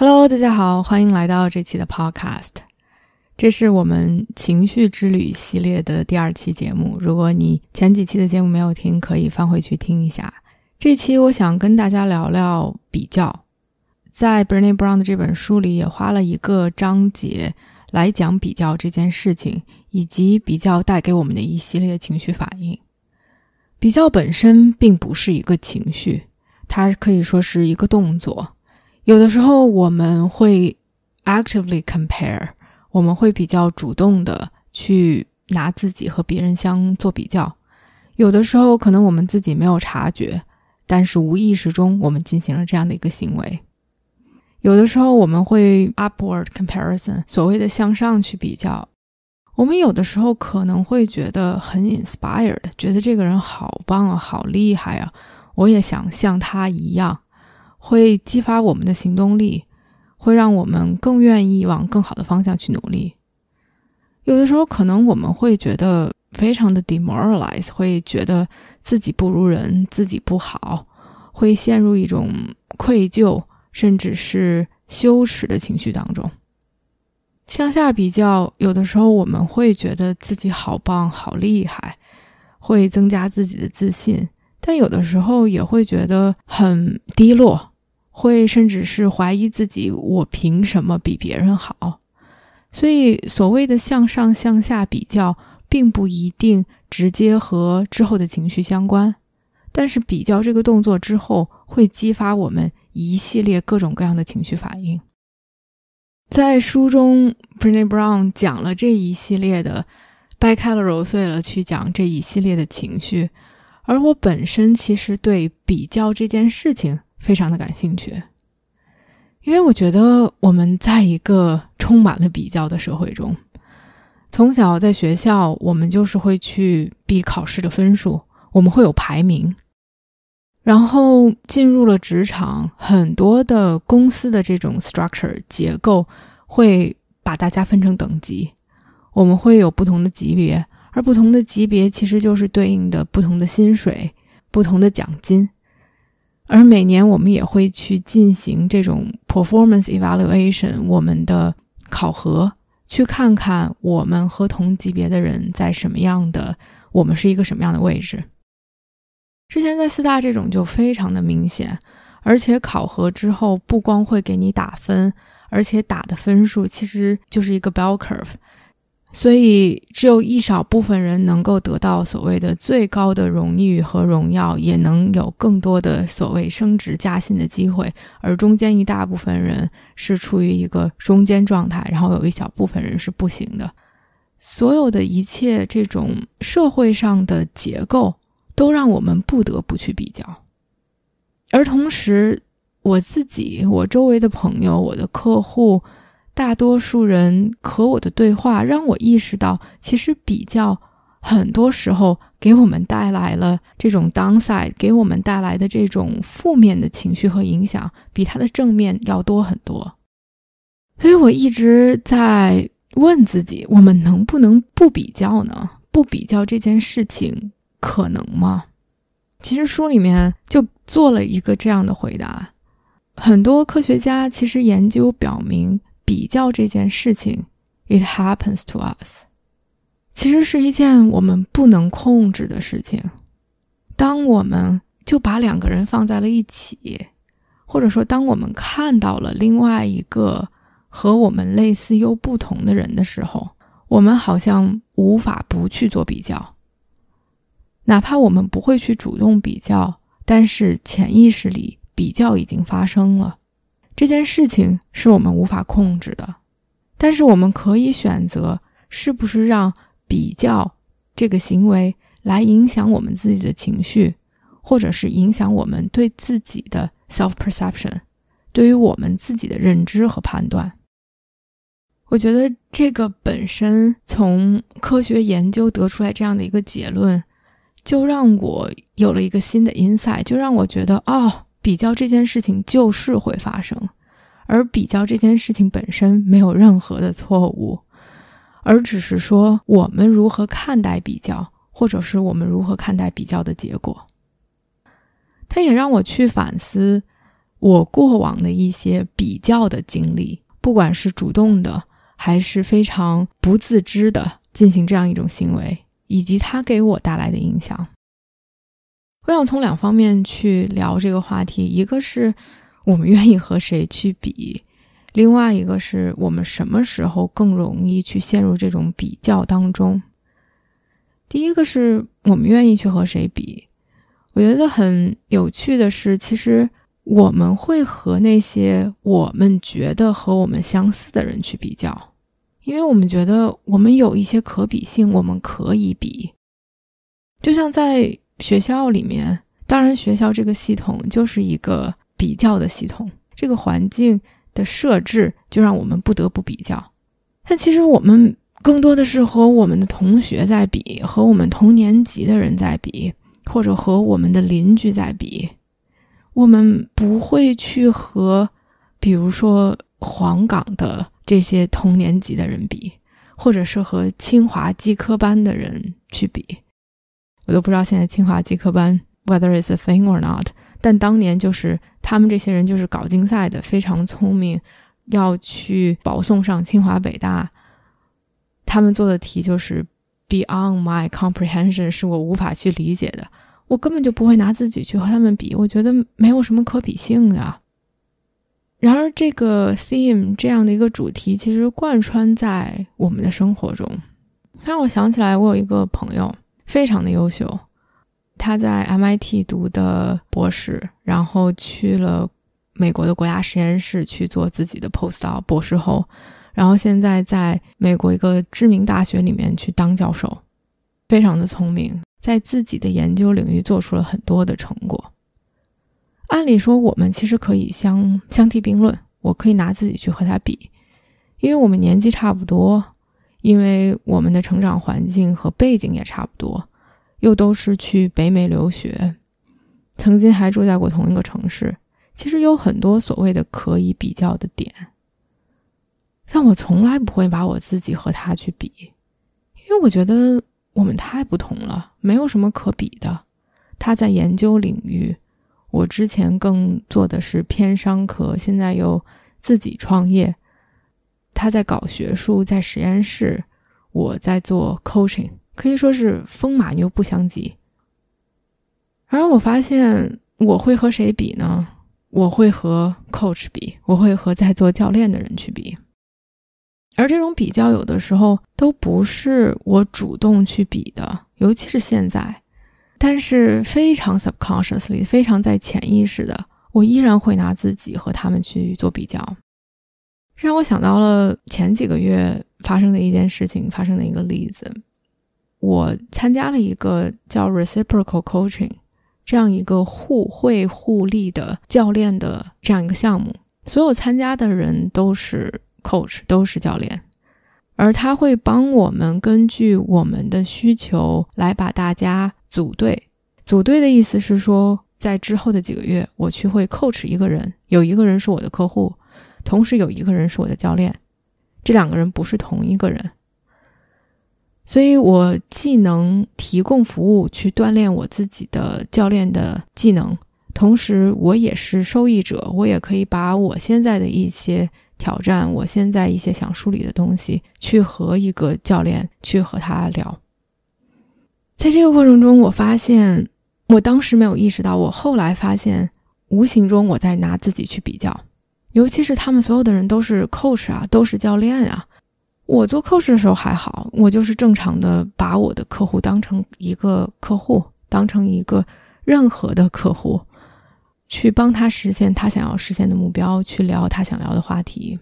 Hello，大家好，欢迎来到这期的 Podcast。这是我们情绪之旅系列的第二期节目。如果你前几期的节目没有听，可以翻回去听一下。这期我想跟大家聊聊比较。在 Brené Brown 的这本书里，也花了一个章节来讲比较这件事情，以及比较带给我们的一系列情绪反应。比较本身并不是一个情绪，它可以说是一个动作。有的时候我们会 actively compare，我们会比较主动的去拿自己和别人相做比较。有的时候可能我们自己没有察觉，但是无意识中我们进行了这样的一个行为。有的时候我们会 upward comparison，所谓的向上去比较。我们有的时候可能会觉得很 inspired，觉得这个人好棒啊，好厉害啊，我也想像他一样。会激发我们的行动力，会让我们更愿意往更好的方向去努力。有的时候，可能我们会觉得非常的 demoralize，会觉得自己不如人，自己不好，会陷入一种愧疚甚至是羞耻的情绪当中。向下比较，有的时候我们会觉得自己好棒、好厉害，会增加自己的自信。但有的时候也会觉得很低落，会甚至是怀疑自己：我凭什么比别人好？所以，所谓的向上向下比较，并不一定直接和之后的情绪相关。但是，比较这个动作之后，会激发我们一系列各种各样的情绪反应。在书中，Brené Brown 讲了这一系列的，掰开了揉碎了去讲这一系列的情绪。而我本身其实对比较这件事情非常的感兴趣，因为我觉得我们在一个充满了比较的社会中，从小在学校我们就是会去比考试的分数，我们会有排名，然后进入了职场，很多的公司的这种 structure 结构会把大家分成等级，我们会有不同的级别。而不同的级别其实就是对应的不同的薪水、不同的奖金，而每年我们也会去进行这种 performance evaluation，我们的考核，去看看我们和同级别的人在什么样的，我们是一个什么样的位置。之前在四大这种就非常的明显，而且考核之后不光会给你打分，而且打的分数其实就是一个 bell curve。所以，只有一少部分人能够得到所谓的最高的荣誉和荣耀，也能有更多的所谓升职加薪的机会，而中间一大部分人是处于一个中间状态，然后有一小部分人是不行的。所有的一切这种社会上的结构，都让我们不得不去比较。而同时，我自己、我周围的朋友、我的客户。大多数人和我的对话让我意识到，其实比较很多时候给我们带来了这种 downside，给我们带来的这种负面的情绪和影响，比它的正面要多很多。所以我一直在问自己：我们能不能不比较呢？不比较这件事情可能吗？其实书里面就做了一个这样的回答。很多科学家其实研究表明。比较这件事情，it happens to us，其实是一件我们不能控制的事情。当我们就把两个人放在了一起，或者说当我们看到了另外一个和我们类似又不同的人的时候，我们好像无法不去做比较。哪怕我们不会去主动比较，但是潜意识里比较已经发生了。这件事情是我们无法控制的，但是我们可以选择是不是让比较这个行为来影响我们自己的情绪，或者是影响我们对自己的 self perception，对于我们自己的认知和判断。我觉得这个本身从科学研究得出来这样的一个结论，就让我有了一个新的 insight，就让我觉得哦，比较这件事情就是会发生，而比较这件事情本身没有任何的错误，而只是说我们如何看待比较，或者是我们如何看待比较的结果。它也让我去反思我过往的一些比较的经历，不管是主动的。还是非常不自知的进行这样一种行为，以及它给我带来的影响。我想从两方面去聊这个话题：一个是我们愿意和谁去比，另外一个是我们什么时候更容易去陷入这种比较当中。第一个是我们愿意去和谁比，我觉得很有趣的是，其实。我们会和那些我们觉得和我们相似的人去比较，因为我们觉得我们有一些可比性，我们可以比。就像在学校里面，当然学校这个系统就是一个比较的系统，这个环境的设置就让我们不得不比较。但其实我们更多的是和我们的同学在比，和我们同年级的人在比，或者和我们的邻居在比。我们不会去和，比如说黄冈的这些同年级的人比，或者是和清华基科班的人去比。我都不知道现在清华基科班 whether it's a thing or not。但当年就是他们这些人就是搞竞赛的，非常聪明，要去保送上清华北大。他们做的题就是 beyond my comprehension，是我无法去理解的。我根本就不会拿自己去和他们比，我觉得没有什么可比性呀。然而，这个 theme 这样的一个主题其实贯穿在我们的生活中。让我想起来，我有一个朋友非常的优秀，他在 MIT 读的博士，然后去了美国的国家实验室去做自己的 postdoc 博士后，然后现在在美国一个知名大学里面去当教授，非常的聪明。在自己的研究领域做出了很多的成果。按理说，我们其实可以相相提并论，我可以拿自己去和他比，因为我们年纪差不多，因为我们的成长环境和背景也差不多，又都是去北美留学，曾经还住在过同一个城市，其实有很多所谓的可以比较的点。但我从来不会把我自己和他去比，因为我觉得。我们太不同了，没有什么可比的。他在研究领域，我之前更做的是偏商科，现在又自己创业。他在搞学术，在实验室，我在做 coaching，可以说是风马牛不相及。而我发现，我会和谁比呢？我会和 coach 比，我会和在做教练的人去比。而这种比较有的时候都不是我主动去比的，尤其是现在。但是非常 subconsciously，非常在潜意识的，我依然会拿自己和他们去做比较，让我想到了前几个月发生的一件事情，发生的一个例子。我参加了一个叫 reciprocal coaching 这样一个互惠互利的教练的这样一个项目，所有参加的人都是。coach 都是教练，而他会帮我们根据我们的需求来把大家组队。组队的意思是说，在之后的几个月，我去会 coach 一个人，有一个人是我的客户，同时有一个人是我的教练，这两个人不是同一个人，所以我既能提供服务去锻炼我自己的教练的技能，同时我也是受益者，我也可以把我现在的一些。挑战我现在一些想梳理的东西，去和一个教练去和他聊。在这个过程中，我发现我当时没有意识到，我后来发现，无形中我在拿自己去比较。尤其是他们所有的人都是 coach 啊，都是教练啊。我做 coach 的时候还好，我就是正常的把我的客户当成一个客户，当成一个任何的客户。去帮他实现他想要实现的目标，去聊他想聊的话题。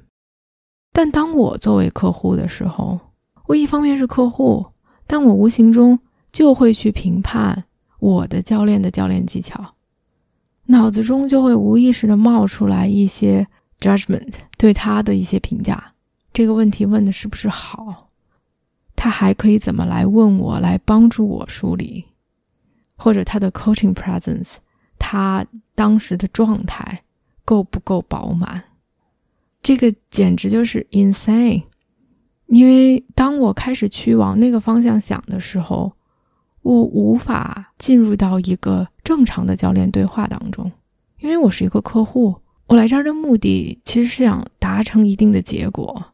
但当我作为客户的时候，我一方面是客户，但我无形中就会去评判我的教练的教练技巧，脑子中就会无意识的冒出来一些 judgment，对他的一些评价。这个问题问的是不是好？他还可以怎么来问我，来帮助我梳理？或者他的 coaching presence，他当时的状态够不够饱满？这个简直就是 insane。因为当我开始去往那个方向想的时候，我无法进入到一个正常的教练对话当中，因为我是一个客户，我来这儿的目的其实是想达成一定的结果，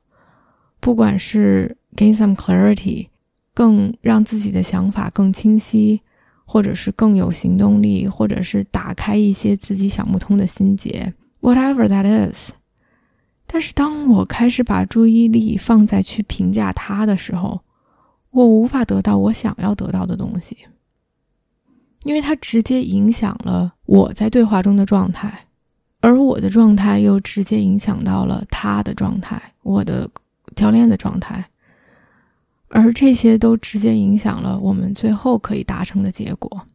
不管是 gain some clarity，更让自己的想法更清晰，或者是更有行动力，或者是打开一些自己想不通的心结，whatever that is。但是当我开始把注意力放在去评价他的时候，我无法得到我想要得到的东西，因为它直接影响了我在对话中的状态，而我的状态又直接影响到了他的状态，我的教练的状态，而这些都直接影响了我们最后可以达成的结果。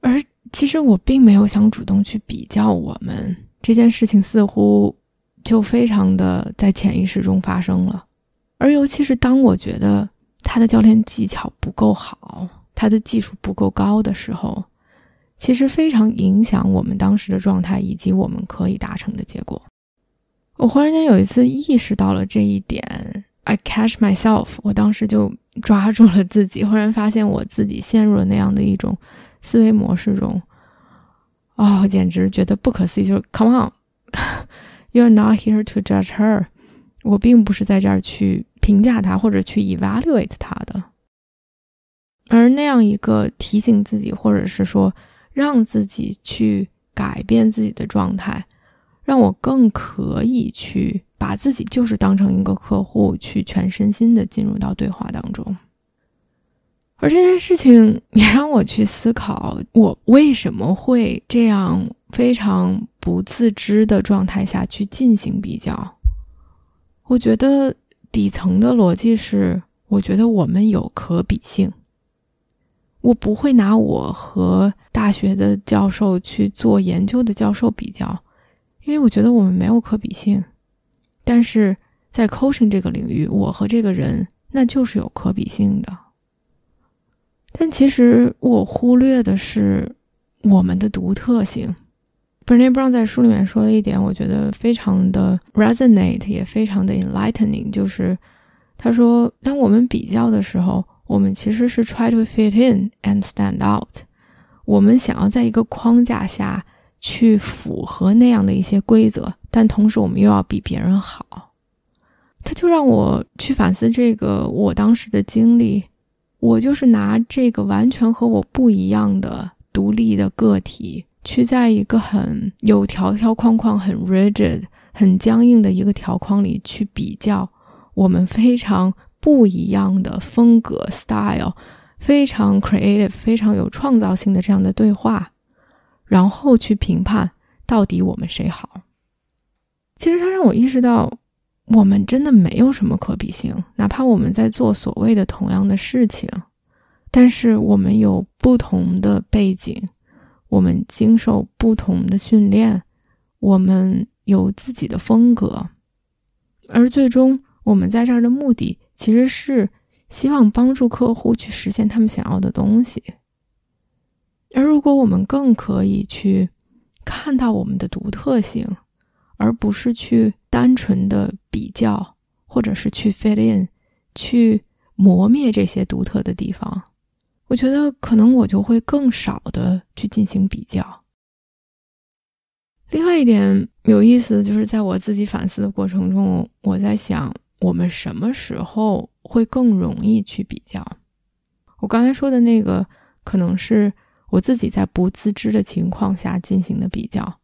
而其实我并没有想主动去比较我们这件事情，似乎。就非常的在潜意识中发生了，而尤其是当我觉得他的教练技巧不够好，他的技术不够高的时候，其实非常影响我们当时的状态以及我们可以达成的结果。我忽然间有一次意识到了这一点，I catch myself，我当时就抓住了自己，忽然发现我自己陷入了那样的一种思维模式中，哦，简直觉得不可思议，就是 Come on。You're not here to judge her。我并不是在这儿去评价她或者去 evaluate 她的，而那样一个提醒自己，或者是说让自己去改变自己的状态，让我更可以去把自己就是当成一个客户，去全身心的进入到对话当中。而这件事情也让我去思考，我为什么会这样。非常不自知的状态下去进行比较，我觉得底层的逻辑是，我觉得我们有可比性。我不会拿我和大学的教授去做研究的教授比较，因为我觉得我们没有可比性。但是在 coaching 这个领域，我和这个人那就是有可比性的。但其实我忽略的是我们的独特性。Bernie Brown 在书里面说了一点，我觉得非常的 resonate，也非常的 enlightening，就是他说，当我们比较的时候，我们其实是 try to fit in and stand out，我们想要在一个框架下去符合那样的一些规则，但同时我们又要比别人好。他就让我去反思这个我当时的经历，我就是拿这个完全和我不一样的独立的个体。去在一个很有条条框框、很 rigid、很僵硬的一个条框里去比较我们非常不一样的风格 style，非常 creative、非常有创造性的这样的对话，然后去评判到底我们谁好。其实它让我意识到，我们真的没有什么可比性，哪怕我们在做所谓的同样的事情，但是我们有不同的背景。我们经受不同的训练，我们有自己的风格，而最终我们在这儿的目的其实是希望帮助客户去实现他们想要的东西。而如果我们更可以去看到我们的独特性，而不是去单纯的比较，或者是去 fit in，去磨灭这些独特的地方。我觉得可能我就会更少的去进行比较。另外一点有意思的就是，在我自己反思的过程中，我在想，我们什么时候会更容易去比较？我刚才说的那个，可能是我自己在不自知的情况下进行的比较，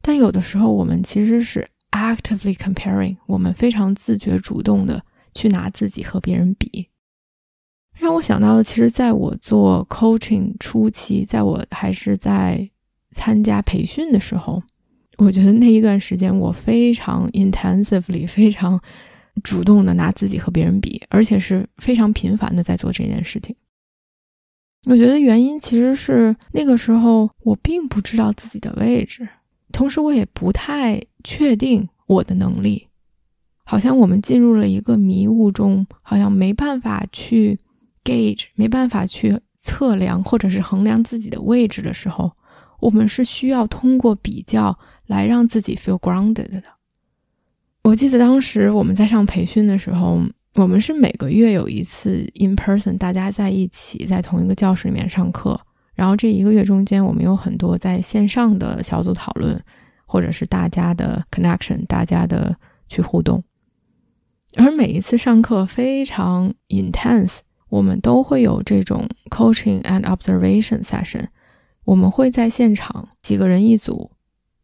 但有的时候我们其实是 actively comparing，我们非常自觉主动的去拿自己和别人比。让我想到的，其实在我做 coaching 初期，在我还是在参加培训的时候，我觉得那一段时间我非常 intensively、非常主动的拿自己和别人比，而且是非常频繁的在做这件事情。我觉得原因其实是那个时候我并不知道自己的位置，同时我也不太确定我的能力。好像我们进入了一个迷雾中，好像没办法去 gauge，没办法去测量或者是衡量自己的位置的时候，我们是需要通过比较来让自己 feel grounded 的。我记得当时我们在上培训的时候，我们是每个月有一次 in person，大家在一起在同一个教室里面上课，然后这一个月中间，我们有很多在线上的小组讨论，或者是大家的 connection，大家的去互动。而每一次上课非常 intense，我们都会有这种 coaching and observation session。我们会在现场几个人一组，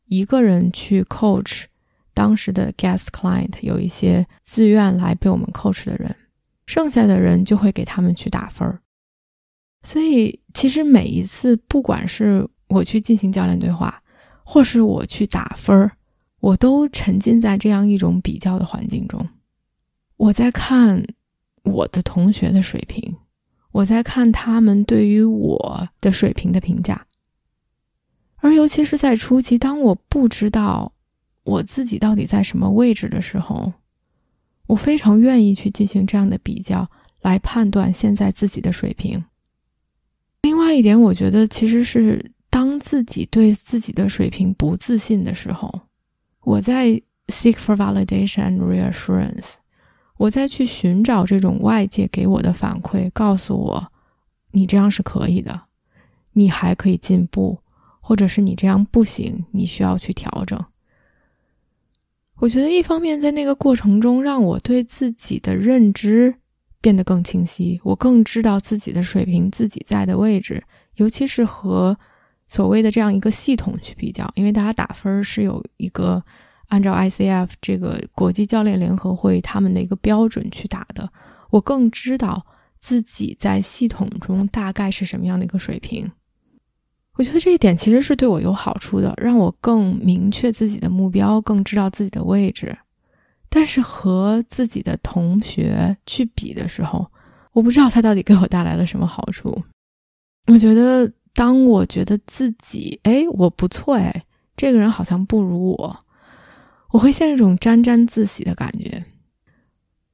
一个人去 coach 当时的 guest client，有一些自愿来被我们 coach 的人，剩下的人就会给他们去打分儿。所以其实每一次，不管是我去进行教练对话，或是我去打分儿，我都沉浸在这样一种比较的环境中。我在看我的同学的水平，我在看他们对于我的水平的评价，而尤其是在初期，当我不知道我自己到底在什么位置的时候，我非常愿意去进行这样的比较，来判断现在自己的水平。另外一点，我觉得其实是当自己对自己的水平不自信的时候，我在 seek for validation and reassurance。我再去寻找这种外界给我的反馈，告诉我，你这样是可以的，你还可以进步，或者是你这样不行，你需要去调整。我觉得一方面在那个过程中，让我对自己的认知变得更清晰，我更知道自己的水平，自己在的位置，尤其是和所谓的这样一个系统去比较，因为大家打分是有一个。按照 ICF 这个国际教练联合会他们的一个标准去打的，我更知道自己在系统中大概是什么样的一个水平。我觉得这一点其实是对我有好处的，让我更明确自己的目标，更知道自己的位置。但是和自己的同学去比的时候，我不知道他到底给我带来了什么好处。我觉得当我觉得自己哎我不错哎，这个人好像不如我。我会陷入一种沾沾自喜的感觉，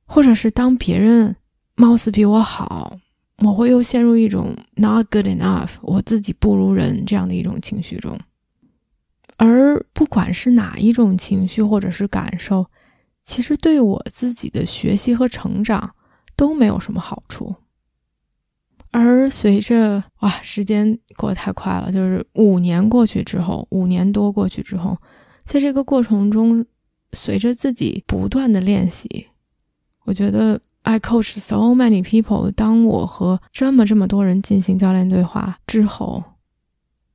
或者是当别人貌似比我好，我会又陷入一种 not good enough，我自己不如人这样的一种情绪中。而不管是哪一种情绪或者是感受，其实对我自己的学习和成长都没有什么好处。而随着哇，时间过得太快了，就是五年过去之后，五年多过去之后。在这个过程中，随着自己不断的练习，我觉得 I coach so many people。当我和这么这么多人进行教练对话之后，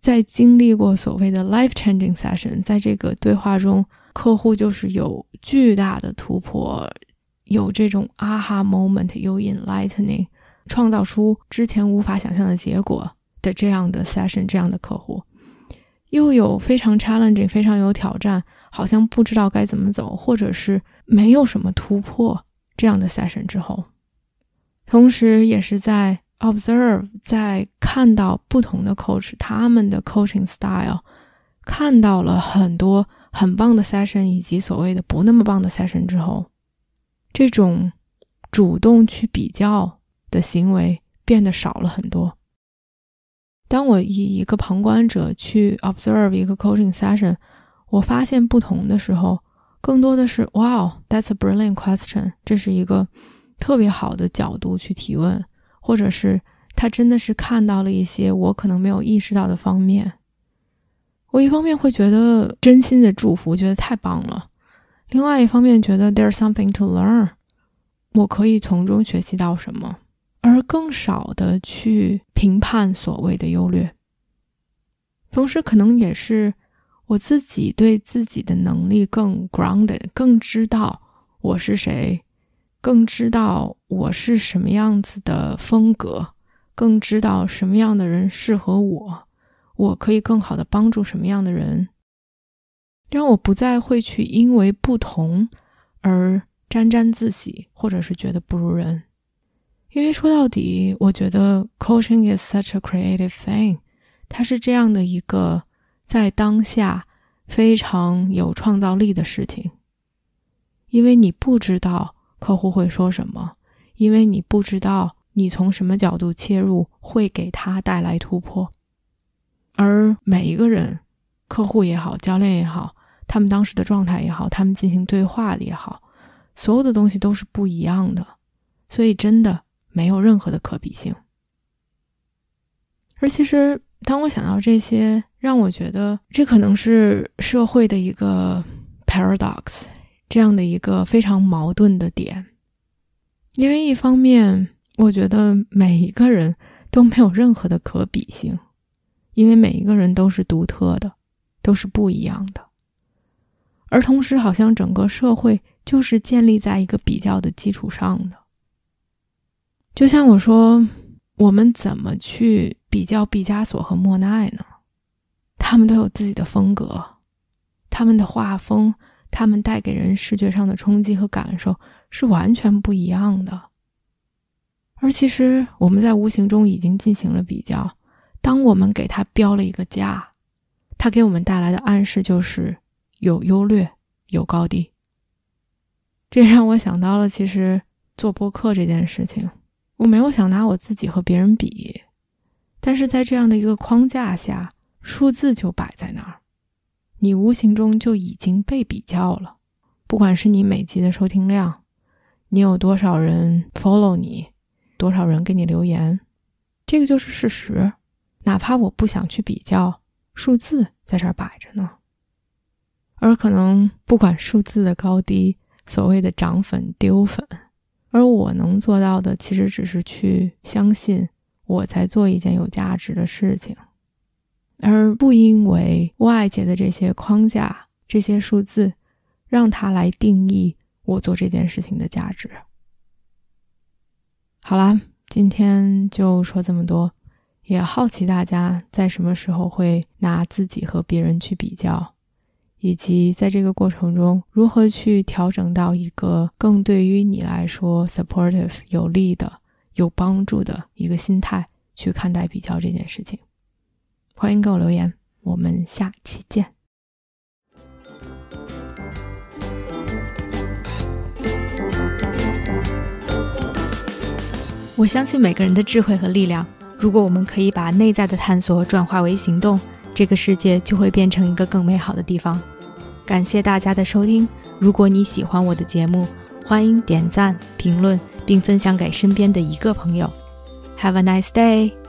在经历过所谓的 life changing session，在这个对话中，客户就是有巨大的突破，有这种 aha moment，有 enlightening，创造出之前无法想象的结果的这样的 session，这样的客户。又有非常 challenging、非常有挑战，好像不知道该怎么走，或者是没有什么突破这样的 session 之后，同时也是在 observe，在看到不同的 coach 他们的 coaching style，看到了很多很棒的 session 以及所谓的不那么棒的 session 之后，这种主动去比较的行为变得少了很多。当我以一个旁观者去 observe 一个 coaching session，我发现不同的时候，更多的是 Wow，that's a brilliant question，这是一个特别好的角度去提问，或者是他真的是看到了一些我可能没有意识到的方面。我一方面会觉得真心的祝福，觉得太棒了；另外一方面觉得 there's something to learn，我可以从中学习到什么。而更少的去评判所谓的优劣，同时可能也是我自己对自己的能力更 grounded，更知道我是谁，更知道我是什么样子的风格，更知道什么样的人适合我，我可以更好的帮助什么样的人，让我不再会去因为不同而沾沾自喜，或者是觉得不如人。因为说到底，我觉得 coaching is such a creative thing，它是这样的一个在当下非常有创造力的事情。因为你不知道客户会说什么，因为你不知道你从什么角度切入会给他带来突破。而每一个人，客户也好，教练也好，他们当时的状态也好，他们进行对话的也好，所有的东西都是不一样的，所以真的没有任何的可比性。而其实，当我想到这些，让我觉得这可能是社会的一个 paradox，这样的一个非常矛盾的点。因为一方面，我觉得每一个人都没有任何的可比性。因为每一个人都是独特的，都是不一样的，而同时，好像整个社会就是建立在一个比较的基础上的。就像我说，我们怎么去比较毕加索和莫奈呢？他们都有自己的风格，他们的画风，他们带给人视觉上的冲击和感受是完全不一样的。而其实，我们在无形中已经进行了比较。当我们给他标了一个价，他给我们带来的暗示就是有优劣，有高低。这让我想到了，其实做播客这件事情，我没有想拿我自己和别人比，但是在这样的一个框架下，数字就摆在那儿，你无形中就已经被比较了。不管是你每集的收听量，你有多少人 follow 你，多少人给你留言，这个就是事实。哪怕我不想去比较，数字在这儿摆着呢。而可能不管数字的高低，所谓的涨粉丢粉，而我能做到的，其实只是去相信我才做一件有价值的事情，而不因为外界的这些框架、这些数字，让它来定义我做这件事情的价值。好啦，今天就说这么多。也好奇大家在什么时候会拿自己和别人去比较，以及在这个过程中如何去调整到一个更对于你来说 supportive 有利的、有帮助的一个心态去看待比较这件事情。欢迎给我留言，我们下期见。我相信每个人的智慧和力量。如果我们可以把内在的探索转化为行动，这个世界就会变成一个更美好的地方。感谢大家的收听。如果你喜欢我的节目，欢迎点赞、评论并分享给身边的一个朋友。Have a nice day.